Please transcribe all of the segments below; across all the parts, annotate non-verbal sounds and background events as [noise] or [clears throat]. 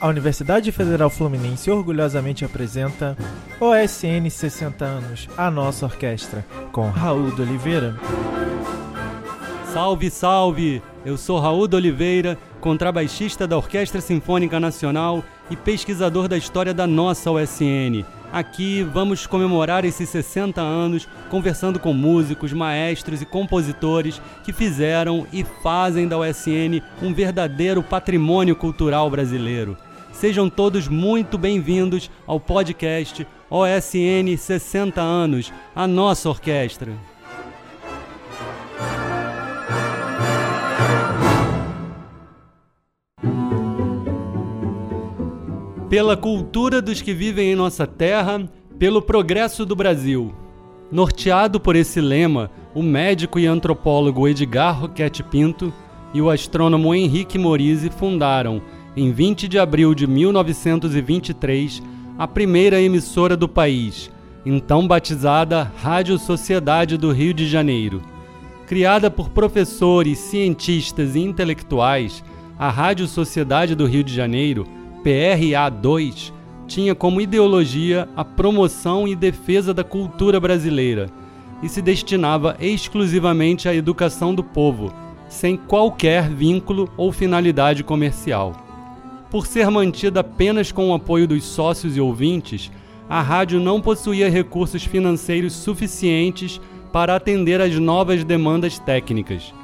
A Universidade Federal Fluminense orgulhosamente apresenta OSN 60 anos, a nossa orquestra, com Raul de Oliveira. Salve, salve! Eu sou Raul de Oliveira, contrabaixista da Orquestra Sinfônica Nacional e pesquisador da história da nossa OSN. Aqui vamos comemorar esses 60 anos conversando com músicos, maestros e compositores que fizeram e fazem da OSN um verdadeiro patrimônio cultural brasileiro. Sejam todos muito bem-vindos ao podcast OSN 60 anos, a nossa orquestra. Pela cultura dos que vivem em nossa terra, pelo progresso do Brasil. Norteado por esse lema, o médico e antropólogo Edgar Roquette Pinto e o astrônomo Henrique Morise fundaram em 20 de abril de 1923, a primeira emissora do país, então batizada Rádio Sociedade do Rio de Janeiro. Criada por professores, cientistas e intelectuais, a Rádio Sociedade do Rio de Janeiro, PRA2, tinha como ideologia a promoção e defesa da cultura brasileira e se destinava exclusivamente à educação do povo, sem qualquer vínculo ou finalidade comercial. Por ser mantida apenas com o apoio dos sócios e ouvintes, a rádio não possuía recursos financeiros suficientes para atender às novas demandas técnicas.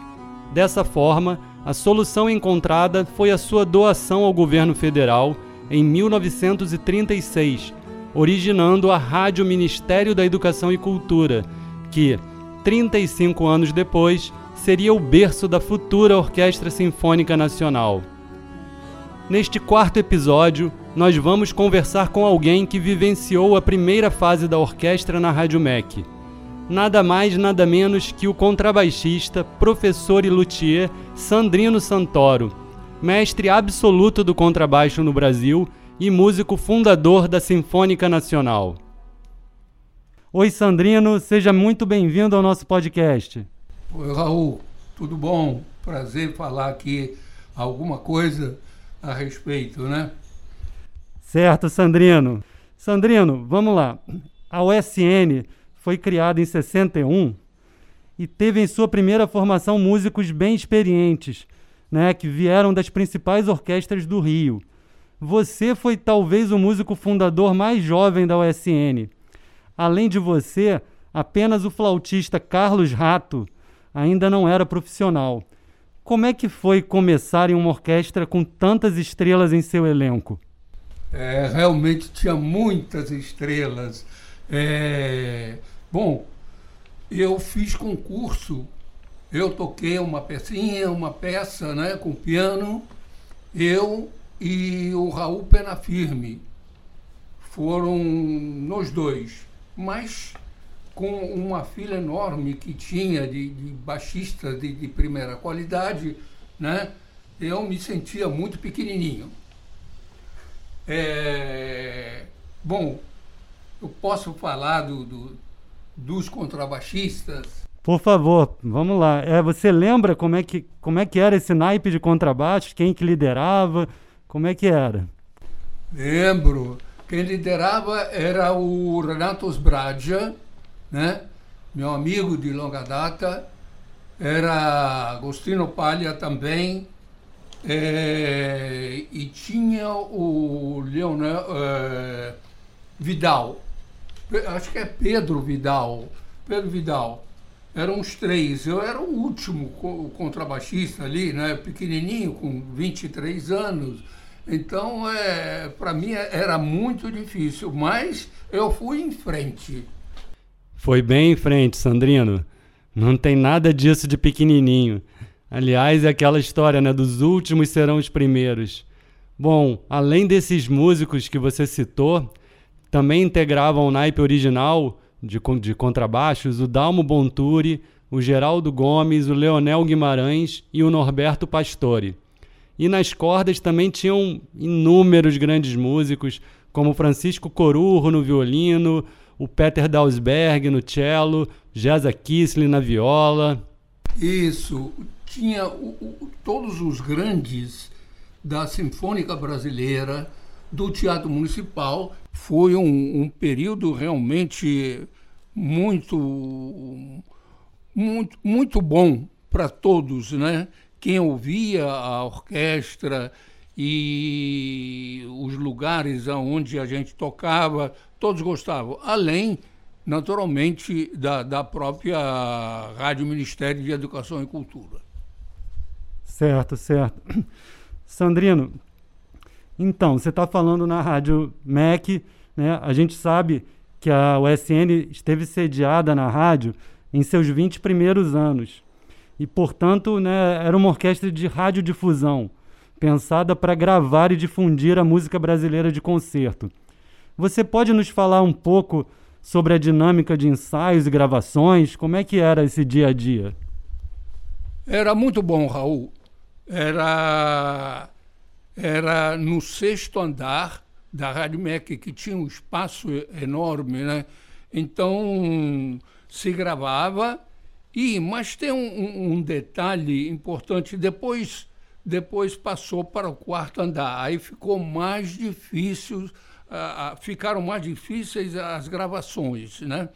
Dessa forma, a solução encontrada foi a sua doação ao governo federal em 1936, originando a Rádio Ministério da Educação e Cultura, que, 35 anos depois, seria o berço da futura Orquestra Sinfônica Nacional. Neste quarto episódio, nós vamos conversar com alguém que vivenciou a primeira fase da orquestra na Rádio MEC. Nada mais, nada menos que o contrabaixista, professor e luthier Sandrino Santoro, mestre absoluto do contrabaixo no Brasil e músico fundador da Sinfônica Nacional. Oi, Sandrino, seja muito bem-vindo ao nosso podcast. Oi, Raul, tudo bom? Prazer falar aqui alguma coisa a respeito, né? Certo, Sandrino. Sandrino, vamos lá. A USN foi criada em 61 e teve em sua primeira formação músicos bem experientes, né, que vieram das principais orquestras do Rio. Você foi talvez o músico fundador mais jovem da USN. Além de você, apenas o flautista Carlos Rato ainda não era profissional. Como é que foi começar em uma orquestra com tantas estrelas em seu elenco? É, realmente tinha muitas estrelas. É, bom, eu fiz concurso, eu toquei uma pecinha, uma peça né, com piano, eu e o Raul Penafirme. Foram nós dois. Mas com uma fila enorme que tinha de, de baixistas de, de, primeira qualidade, né? eu me sentia muito pequenininho. É, bom, eu posso falar do, do, dos contrabaixistas? Por favor, vamos lá. É, você lembra como é, que, como é que era esse naipe de contrabaixo? Quem que liderava? Como é que era? Lembro. Quem liderava era o Renato Sbragia, né? meu amigo de longa data, era Agostino Palha também, é, e tinha o Leonel é, Vidal, acho que é Pedro Vidal, Pedro Vidal. Eram os três. Eu era o último contrabaixista ali, né, pequenininho, com 23 anos. Então, é, para mim era muito difícil, mas eu fui em frente. Foi bem em frente, Sandrino. Não tem nada disso de pequenininho. Aliás, é aquela história, né? Dos últimos serão os primeiros. Bom, além desses músicos que você citou, também integravam o naipe original de, de contrabaixos o Dalmo Bonturi, o Geraldo Gomes, o Leonel Guimarães e o Norberto Pastore. E nas cordas também tinham inúmeros grandes músicos, como Francisco Corurro no violino, o Peter Dalsberg no cello, Jeza Kissling na viola. Isso, tinha o, o, todos os grandes da Sinfônica Brasileira, do Teatro Municipal. Foi um, um período realmente muito, muito, muito bom para todos, né? Quem ouvia a orquestra e os lugares onde a gente tocava, todos gostavam. Além, naturalmente, da, da própria Rádio Ministério de Educação e Cultura. Certo, certo. Sandrino, então, você está falando na Rádio MEC, né? A gente sabe que a USN esteve sediada na rádio em seus 20 primeiros anos. E, portanto, né, era uma orquestra de radiodifusão, pensada para gravar e difundir a música brasileira de concerto. Você pode nos falar um pouco sobre a dinâmica de ensaios e gravações? Como é que era esse dia a dia? Era muito bom, Raul. Era era no sexto andar da Rádio MEC, que tinha um espaço enorme, né? Então se gravava e mas tem um, um, detalhe importante depois depois passou para o quarto andar aí ficou mais difícil uh, ficaram mais difíceis as gravações né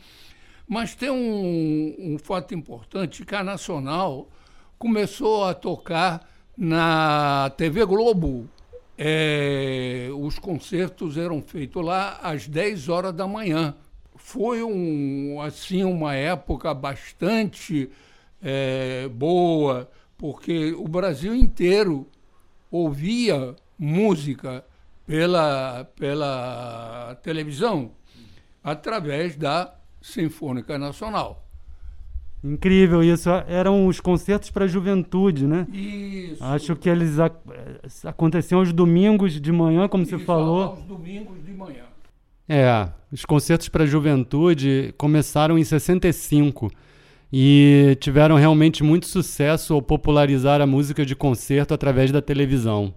mas tem um, um fato importante que a Nacional começou a tocar na TV Globo. É, os concertos eram feitos lá às 10 horas da manhã. Foi um, assim uma época bastante é, boa, porque o Brasil inteiro ouvia música pela, pela televisão através da Sinfônica Nacional. Incrível isso. Eram os concertos para a juventude, né? Isso. Acho que eles ac aconteciam aos domingos de manhã, como isso, você falou. Aos domingos de manhã. É, os concertos para a juventude começaram em 65 e tiveram realmente muito sucesso ao popularizar a música de concerto através da televisão.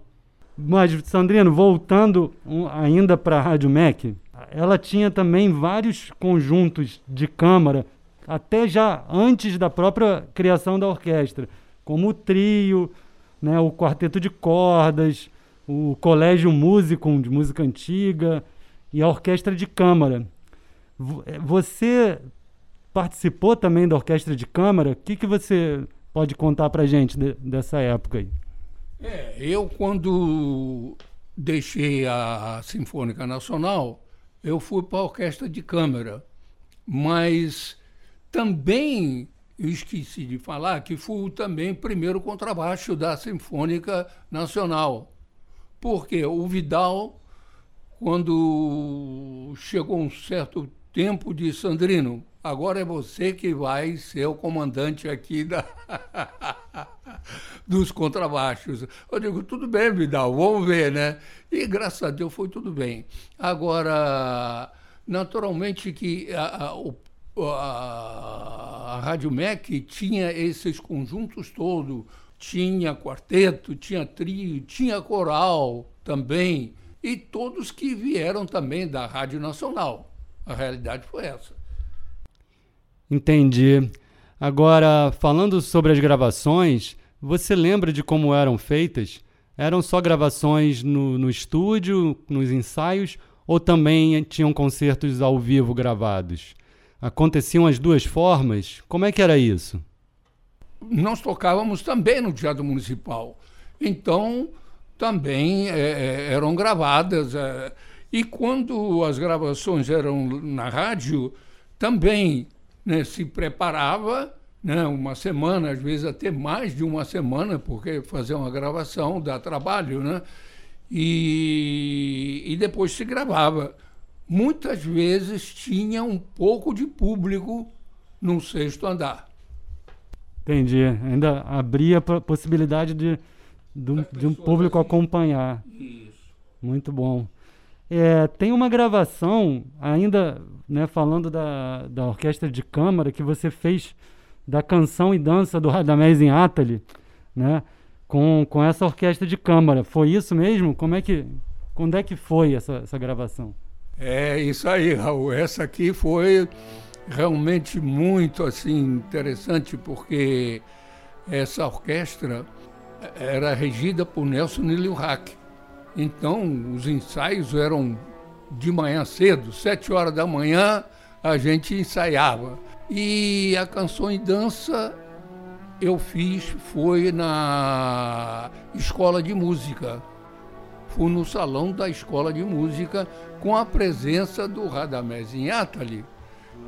Mas, Sandrino, voltando ainda para a Rádio MEC, ela tinha também vários conjuntos de câmara até já antes da própria criação da orquestra, como o trio, né, o quarteto de cordas, o colégio músico de música antiga e a orquestra de câmara. Eh, você participou também da orquestra de câmara? O que, que você pode contar para gente de, dessa época aí? É, eu quando deixei a Sinfônica Nacional, eu fui para a orquestra de câmara, mas também, eu esqueci de falar, que fui também primeiro contrabaixo da Sinfônica Nacional. Porque o Vidal, quando chegou um certo tempo, disse, Sandrino, agora é você que vai ser o comandante aqui da [laughs] dos contrabaixos. Eu digo, tudo bem, Vidal, vamos ver, né? E graças a Deus foi tudo bem. Agora, naturalmente que a, a, a, a Rádio MEC tinha esses conjuntos todos, tinha quarteto, tinha trio, tinha coral também, e todos que vieram também da Rádio Nacional. A realidade foi essa. Entendi. Agora, falando sobre as gravações, você lembra de como eram feitas? Eram só gravações no, no estúdio, nos ensaios, ou também tinham concertos ao vivo gravados? aconteciam as duas formas? Como é que era isso? Nós tocávamos também no Teatro Municipal. Então, também é, é, eram gravadas. É, e quando as gravações eram na rádio, também né, se preparava né, uma semana, às vezes até mais de uma semana, porque fazer uma gravação dá trabalho, né? E, e depois se gravava muitas vezes tinha um pouco de público no sexto andar. Entendi. Ainda abria a possibilidade de, de, de um público assim. acompanhar. Isso. Muito bom. É, tem uma gravação, ainda né, falando da, da orquestra de câmara, que você fez da canção e dança do Radamés em Atali, né, com, com essa orquestra de câmara. Foi isso mesmo? Como é que, quando é que foi essa, essa gravação? É isso aí, Raul. Essa aqui foi realmente muito assim interessante porque essa orquestra era regida por Nelson Niliuhack. Então, os ensaios eram de manhã cedo, sete horas da manhã, a gente ensaiava. E a canção e dança eu fiz foi na escola de música. Fui no salão da escola de música com a presença do Radamés Inhatali,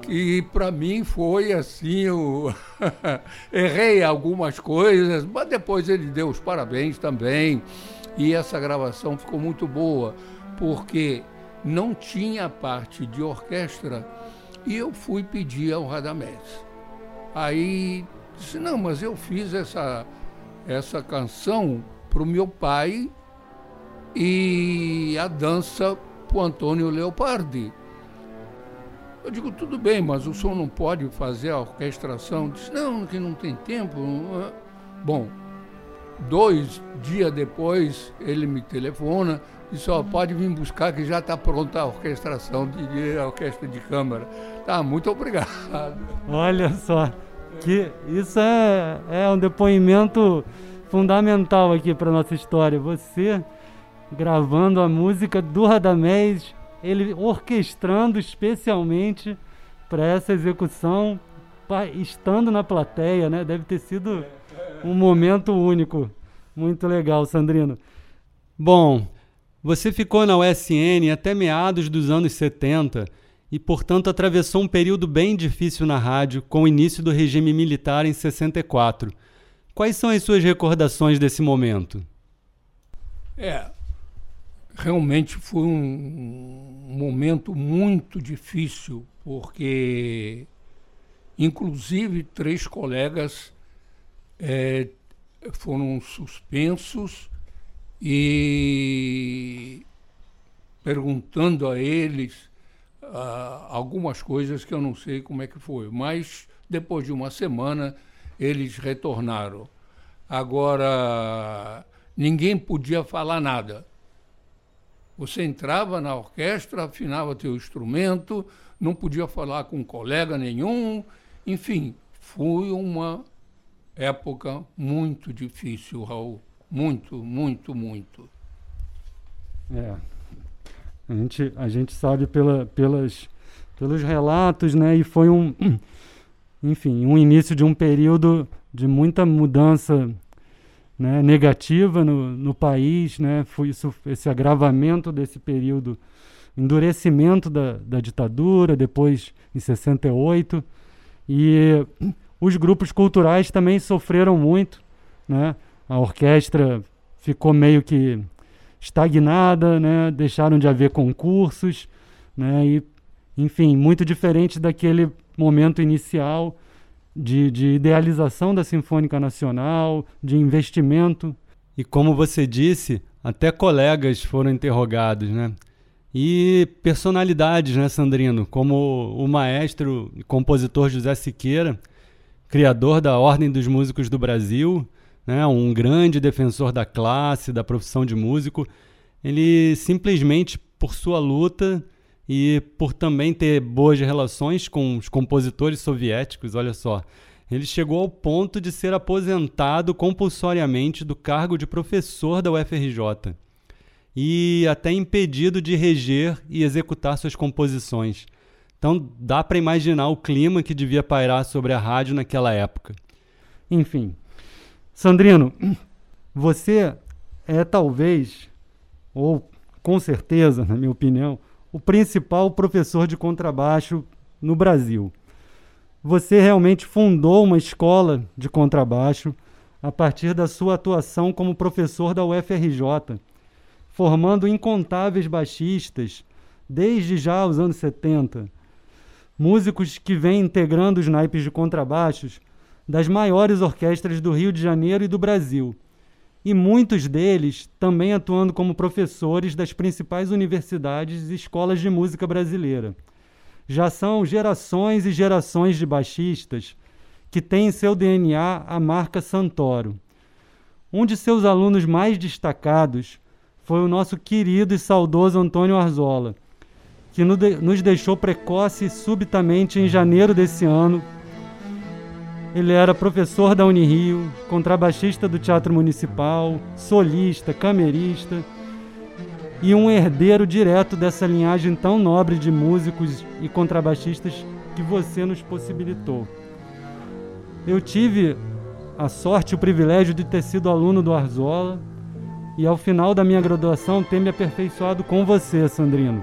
que para mim foi assim, eu [laughs] errei algumas coisas, mas depois ele deu os parabéns também. E essa gravação ficou muito boa, porque não tinha parte de orquestra e eu fui pedir ao Radamés. Aí disse, não, mas eu fiz essa, essa canção para o meu pai e a dança para o Antônio Leopardi. Eu digo, tudo bem, mas o som não pode fazer a orquestração. Disse, não, que não tem tempo. Bom, dois dias depois ele me telefona e só pode vir buscar que já está pronta a orquestração de, de a orquestra de câmara. Tá, muito obrigado. Olha só, que isso é, é um depoimento fundamental aqui para nossa história. Você gravando a música do Radamés, ele orquestrando especialmente para essa execução, estando na plateia, né? Deve ter sido um momento único. Muito legal, Sandrino. Bom, você ficou na USN até meados dos anos 70 e, portanto, atravessou um período bem difícil na rádio com o início do regime militar em 64. Quais são as suas recordações desse momento? É, realmente foi um momento muito difícil, porque, inclusive, três colegas é, foram suspensos e perguntando a eles uh, algumas coisas que eu não sei como é que foi, mas depois de uma semana eles retornaram. Agora, ninguém podia falar nada. Você entrava na orquestra, afinava teu instrumento, não podia falar com colega nenhum, enfim, foi uma época muito difícil, Raul. Muito, muito, muito. É. A gente, a gente sabe pela, pelas, pelos relatos, né? E foi um, [clears throat] enfim, um início de um período de muita mudança né, negativa no, no país, né? Foi isso, esse agravamento desse período, endurecimento da, da ditadura, depois em 68. E os grupos culturais também sofreram muito, né? A orquestra ficou meio que estagnada, né? Deixaram de haver concursos, né? E, enfim, muito diferente daquele momento inicial de, de idealização da Sinfônica Nacional, de investimento. E como você disse, até colegas foram interrogados, né? E personalidades, né, Sandrino? Como o maestro e compositor José Siqueira, criador da Ordem dos Músicos do Brasil, né, um grande defensor da classe, da profissão de músico, ele simplesmente por sua luta e por também ter boas relações com os compositores soviéticos, olha só, ele chegou ao ponto de ser aposentado compulsoriamente do cargo de professor da UFRJ e até impedido de reger e executar suas composições. Então dá para imaginar o clima que devia pairar sobre a rádio naquela época. Enfim, Sandrino, você é talvez, ou com certeza, na minha opinião, o principal professor de contrabaixo no Brasil. Você realmente fundou uma escola de contrabaixo a partir da sua atuação como professor da UFRJ, formando incontáveis baixistas desde já os anos 70 músicos que vêm integrando os naipes de contrabaixos das maiores orquestras do Rio de Janeiro e do Brasil, e muitos deles também atuando como professores das principais universidades e escolas de música brasileira. Já são gerações e gerações de baixistas que têm em seu DNA a marca Santoro. Um de seus alunos mais destacados foi o nosso querido e saudoso Antônio Arzola que nos deixou precoce subitamente em janeiro desse ano. Ele era professor da Unirio, contrabaixista do Teatro Municipal, solista, camerista e um herdeiro direto dessa linhagem tão nobre de músicos e contrabaixistas que você nos possibilitou. Eu tive a sorte e o privilégio de ter sido aluno do Arzola e ao final da minha graduação ter me aperfeiçoado com você, Sandrino,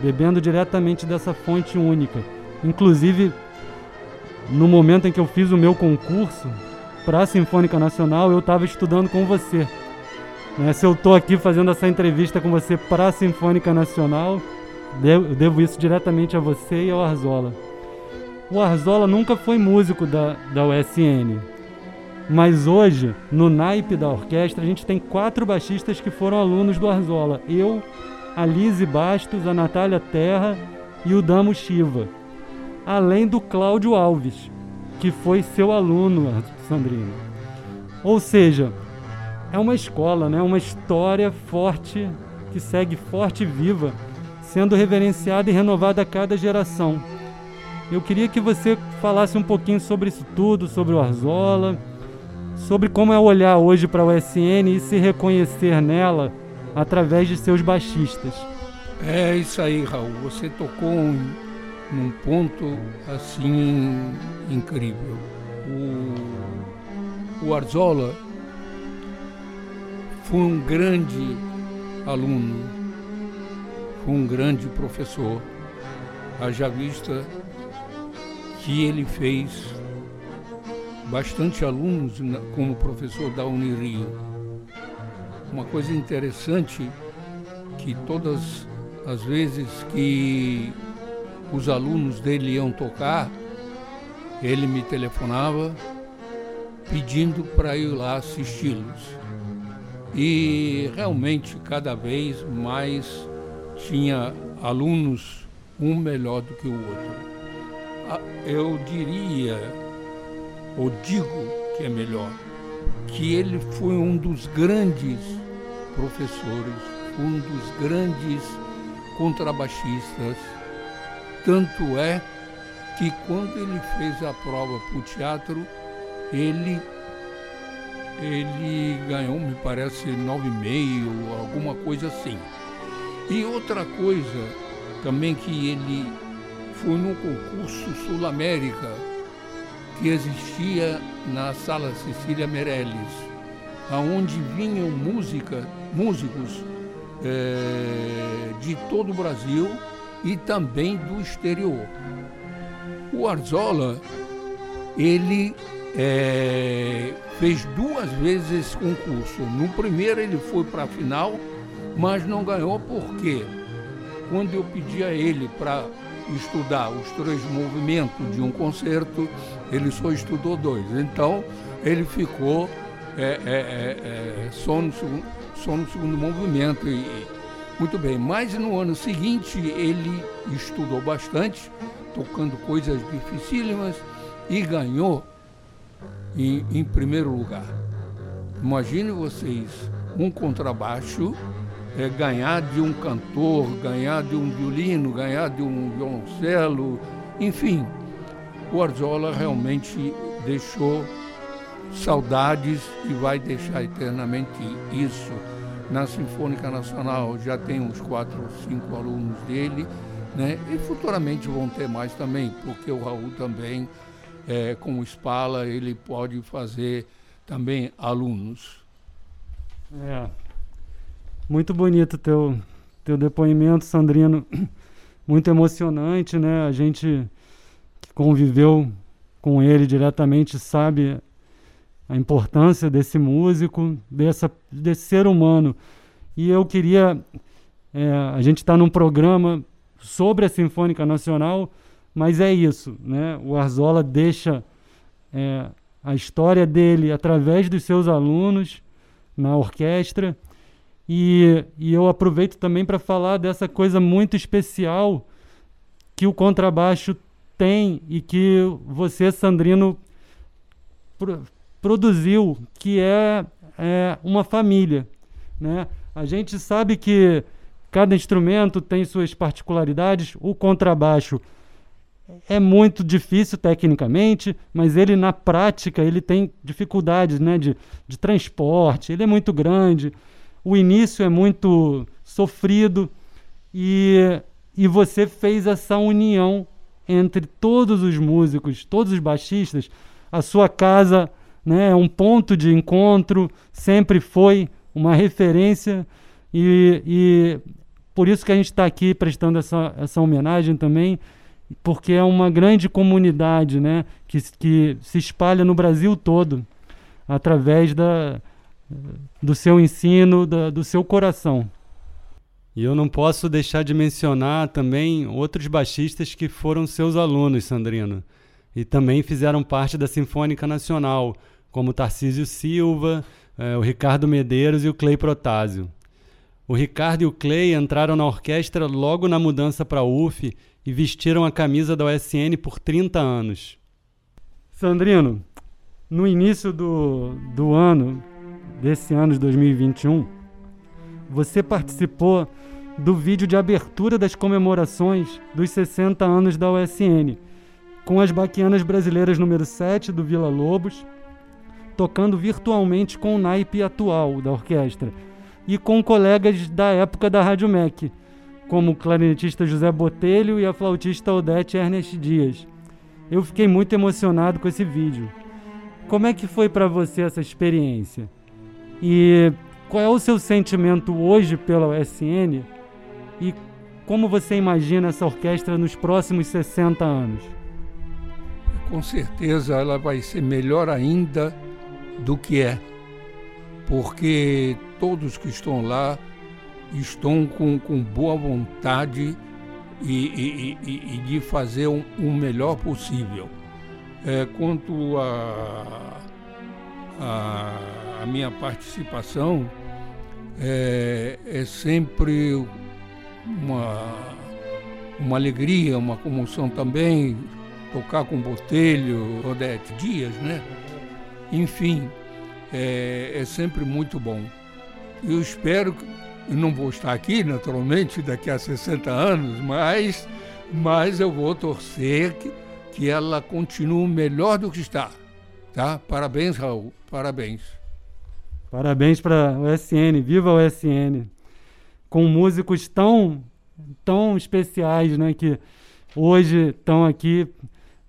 bebendo diretamente dessa fonte única. Inclusive, no momento em que eu fiz o meu concurso para a Sinfônica Nacional, eu estava estudando com você. Né? Se eu estou aqui fazendo essa entrevista com você para a Sinfônica Nacional, eu devo isso diretamente a você e ao Arzola. O Arzola nunca foi músico da, da USN, mas hoje, no naipe da orquestra, a gente tem quatro baixistas que foram alunos do Arzola. Eu, a Lise Bastos, a Natália Terra e o Damo Shiva. Além do Cláudio Alves, que foi seu aluno, Sandrino. Ou seja, é uma escola, né? uma história forte, que segue forte e viva, sendo reverenciada e renovada a cada geração. Eu queria que você falasse um pouquinho sobre isso tudo, sobre o Arzola sobre como é olhar hoje para a USN e se reconhecer nela através de seus baixistas. É isso aí, Raul. Você tocou um, num ponto assim incrível. O, o Arzola foi um grande aluno, foi um grande professor. Haja vista que ele fez bastante alunos como professor da Unirio. Uma coisa interessante que todas as vezes que os alunos dele iam tocar, ele me telefonava pedindo para ir lá assisti-los. E realmente cada vez mais tinha alunos um melhor do que o outro. Ah, eu diria ou digo que é melhor, que ele foi um dos grandes professores, um dos grandes contrabaixistas. Tanto é que quando ele fez a prova para o teatro, ele, ele ganhou, me parece, 9,5, alguma coisa assim. E outra coisa também que ele foi no concurso Sul América, que existia na Sala Cecília Meirelles, aonde vinham música, músicos é, de todo o Brasil e também do exterior. O Arzola, ele é, fez duas vezes esse concurso. No primeiro ele foi para a final, mas não ganhou porque quando eu pedi a ele para estudar os três movimentos de um concerto, ele só estudou dois. Então, ele ficou é, é, é, é só, no segundo, só no segundo movimento. E, muito bem, mas no ano seguinte ele estudou bastante, tocando coisas dificílimas e ganhou em, em primeiro lugar. Imagine vocês um contrabaixo é, ganhar de um cantor, ganhar de um violino, ganhar de um violoncelo, enfim. O Arzola realmente deixou saudades e vai deixar eternamente isso. Na Sinfônica Nacional já tem uns quatro ou cinco alunos dele, né? E futuramente vão ter mais também, porque o Raul também, é, com o Spala, ele pode fazer também alunos. É, muito bonito teu teu depoimento, Sandrino. [clears throat] Muito emocionante, né? A gente que conviveu com ele diretamente sabe a importância desse músico, dessa, desse ser humano. E eu queria. É, a gente está num programa sobre a Sinfônica Nacional, mas é isso, né? O Arzola deixa é, a história dele através dos seus alunos na orquestra e, e eu aproveito também para falar dessa coisa muito especial que o contrabaixo tem e que você, Sandrino, pro, produziu, que é, é uma família. Né? A gente sabe que cada instrumento tem suas particularidades. O contrabaixo é muito difícil tecnicamente, mas ele na prática ele tem dificuldades né, de, de transporte, ele é muito grande, o início é muito sofrido e, e você fez essa união entre todos os músicos, todos os baixistas, a sua casa né, é um ponto de encontro, sempre foi uma referência e, e por isso que a gente está aqui prestando essa, essa homenagem também porque é uma grande comunidade né, que, que se espalha no Brasil todo através da, do seu ensino, da, do seu coração. E eu não posso deixar de mencionar também outros baixistas que foram seus alunos, Sandrino, e também fizeram parte da Sinfônica Nacional, como Tarcísio Silva, eh, o Ricardo Medeiros e o Clay Protásio. O Ricardo e o Clay entraram na orquestra logo na mudança para a UF e vestiram a camisa da USN por 30 anos. Sandrino, no início do, do ano, desse ano de 2021, você participou do vídeo de abertura das comemorações dos 60 anos da USN, com as Baquianas Brasileiras número 7 do Vila Lobos, tocando virtualmente com o naipe atual da orquestra e com colegas da época da Rádio MEC como o clarinetista José Botelho e a flautista Odete Ernest Dias. Eu fiquei muito emocionado com esse vídeo. Como é que foi para você essa experiência? E qual é o seu sentimento hoje pela USN? E como você imagina essa orquestra nos próximos 60 anos? Com certeza ela vai ser melhor ainda do que é, porque todos que estão lá estão com, com boa vontade e, e, e, e de fazer o um, um melhor possível. É, quanto a, a, a, minha participação, é, é sempre uma, uma alegria, uma comoção também, tocar com Botelho, Odete Dias, né? Enfim, é, é sempre muito bom. Eu espero que não vou estar aqui, naturalmente, daqui a 60 anos, mas, mas eu vou torcer que, que ela continue melhor do que está. Tá? Parabéns, Raul. Parabéns. Parabéns para o SN. Viva o SN. Com músicos tão, tão especiais, né? Que hoje estão aqui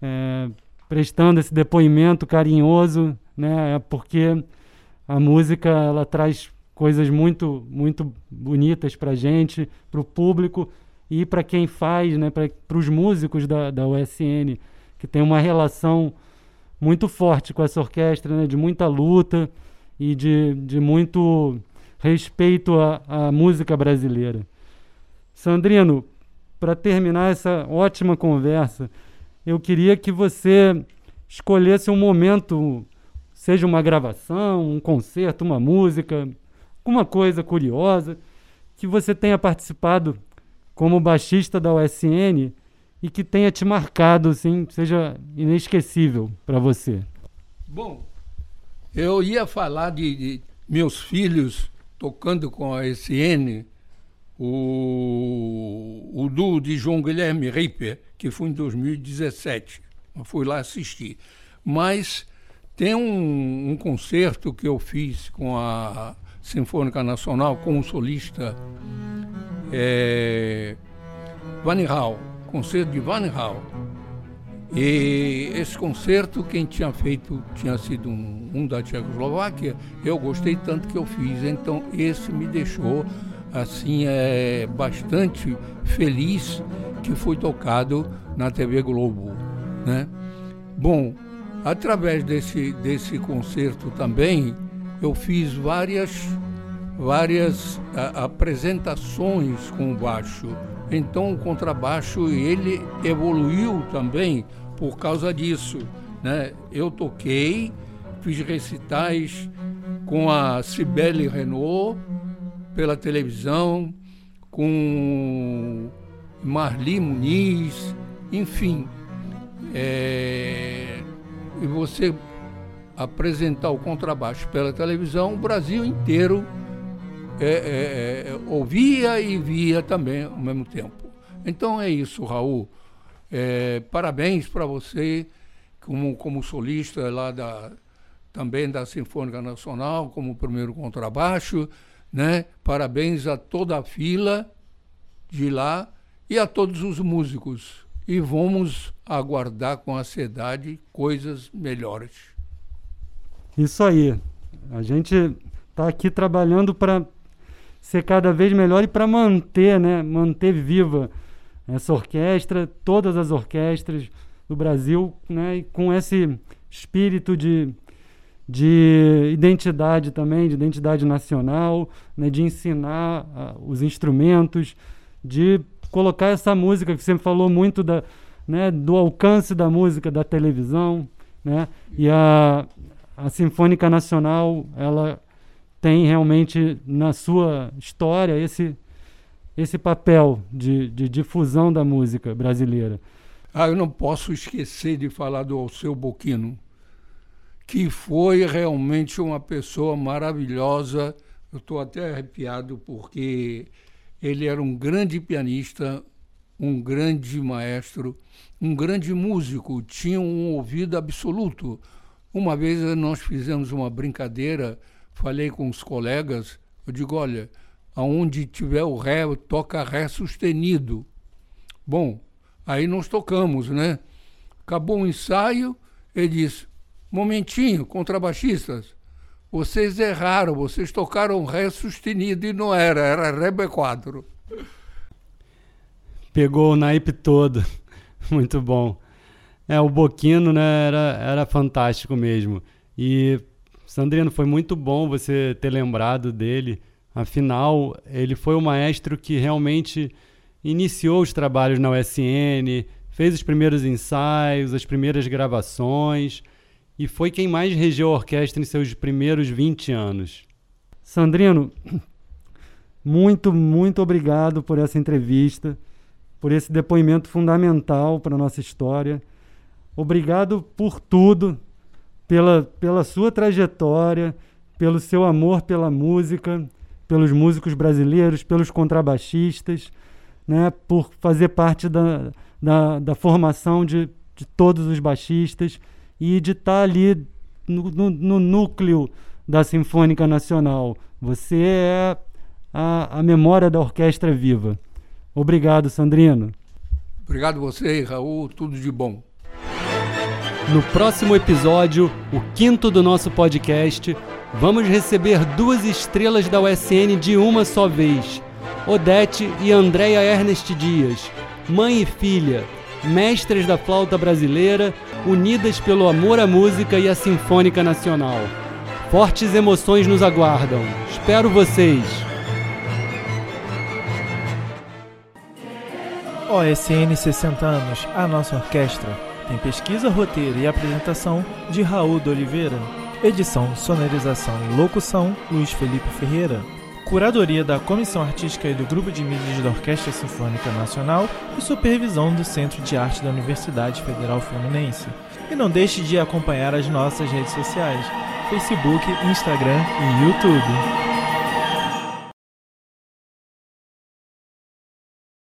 é, prestando esse depoimento carinhoso, né? É porque a música ela traz coisas muito, muito bonitas para gente, para o público e para quem faz, né, para os músicos da, da USN, que tem uma relação muito forte com essa orquestra, né, de muita luta e de, de muito respeito à, à música brasileira. Sandrino, para terminar essa ótima conversa, eu queria que você escolhesse um momento, seja uma gravação, um concerto, uma música, alguma coisa curiosa que você tenha participado como baixista da USN e que tenha te marcado, assim, seja inesquecível para você? Bom, eu ia falar de, de, meus filhos tocando com a USN, o, o duo de João Guilherme Ripper, que foi em 2017. Eu fui lá assistir. Mas tem um, um concerto que eu fiz com a Sinfônica Nacional com o solista é, Van Hal, concerto de Van Hal. E esse concerto, quem tinha feito tinha sido um, um da Tchecoslováquia. Eu gostei tanto que eu fiz, então esse me deixou assim é, bastante feliz que foi tocado na TV Globo, né? Bom, através desse desse concerto também eu fiz várias, várias a, apresentações com o baixo. Então o contrabaixo ele evoluiu também por causa disso. Né? Eu toquei, fiz recitais com a Cibele Renault pela televisão, com Marli Muniz, enfim. É, e você apresentar o contrabaixo pela televisão, o Brasil inteiro é, é, é, ouvia e via também ao mesmo tempo. Então é isso, Raul. É, parabéns para você, como, como solista lá da, também da Sinfônica Nacional, como primeiro contrabaixo. Né? Parabéns a toda a fila de lá e a todos os músicos. E vamos aguardar com ansiedade coisas melhores. Isso aí. A gente está aqui trabalhando para ser cada vez melhor e para manter, né, manter viva essa orquestra, todas as orquestras do Brasil, né, e com esse espírito de, de identidade também, de identidade nacional, né, de ensinar uh, os instrumentos, de colocar essa música que você falou muito da, né, do alcance da música da televisão, né, e a, a Sinfônica Nacional, ela tem realmente na sua história esse, esse papel de, de difusão da música brasileira. Ah, eu não posso esquecer de falar do Alceu Boquino, que foi realmente uma pessoa maravilhosa. Eu estou até arrepiado porque ele era um grande pianista, um grande maestro, um grande músico, tinha um ouvido absoluto. Uma vez nós fizemos uma brincadeira falei com os colegas, eu digo, olha, aonde tiver o ré, toca ré sustenido. Bom, aí nós tocamos, né? Acabou o ensaio, ele disse, momentinho, contrabaixistas, vocês erraram, vocês tocaram ré sustenido e não era, era ré B4. Pegou o naipe todo, [laughs] muito bom. É, o Boquino, né, era, era fantástico mesmo. E Sandrino, foi muito bom você ter lembrado dele. Afinal, ele foi o maestro que realmente iniciou os trabalhos na USN, fez os primeiros ensaios, as primeiras gravações e foi quem mais regeu a orquestra em seus primeiros 20 anos. Sandrino, muito, muito obrigado por essa entrevista, por esse depoimento fundamental para a nossa história. Obrigado por tudo, pela, pela sua trajetória, pelo seu amor pela música, pelos músicos brasileiros, pelos contrabaixistas, né, por fazer parte da, da, da formação de, de todos os baixistas e de estar tá ali no, no, no, núcleo da Sinfônica Nacional. Você é a, a memória da orquestra viva. Obrigado, Sandrino. Obrigado você, Raul. Tudo de bom. No próximo episódio, o quinto do nosso podcast, vamos receber duas estrelas da USN de uma só vez: Odete e Andréia Ernest Dias, mãe e filha, mestras da flauta brasileira, unidas pelo amor à música e à Sinfônica Nacional. Fortes emoções nos aguardam. Espero vocês! OSN 60 anos, a nossa orquestra tem pesquisa, roteiro e apresentação de Raul de Oliveira. Edição, sonorização e locução, Luiz Felipe Ferreira. Curadoria da Comissão Artística e do Grupo de Mídias da Orquestra Sinfônica Nacional e supervisão do Centro de Arte da Universidade Federal Fluminense. E não deixe de acompanhar as nossas redes sociais: Facebook, Instagram e YouTube.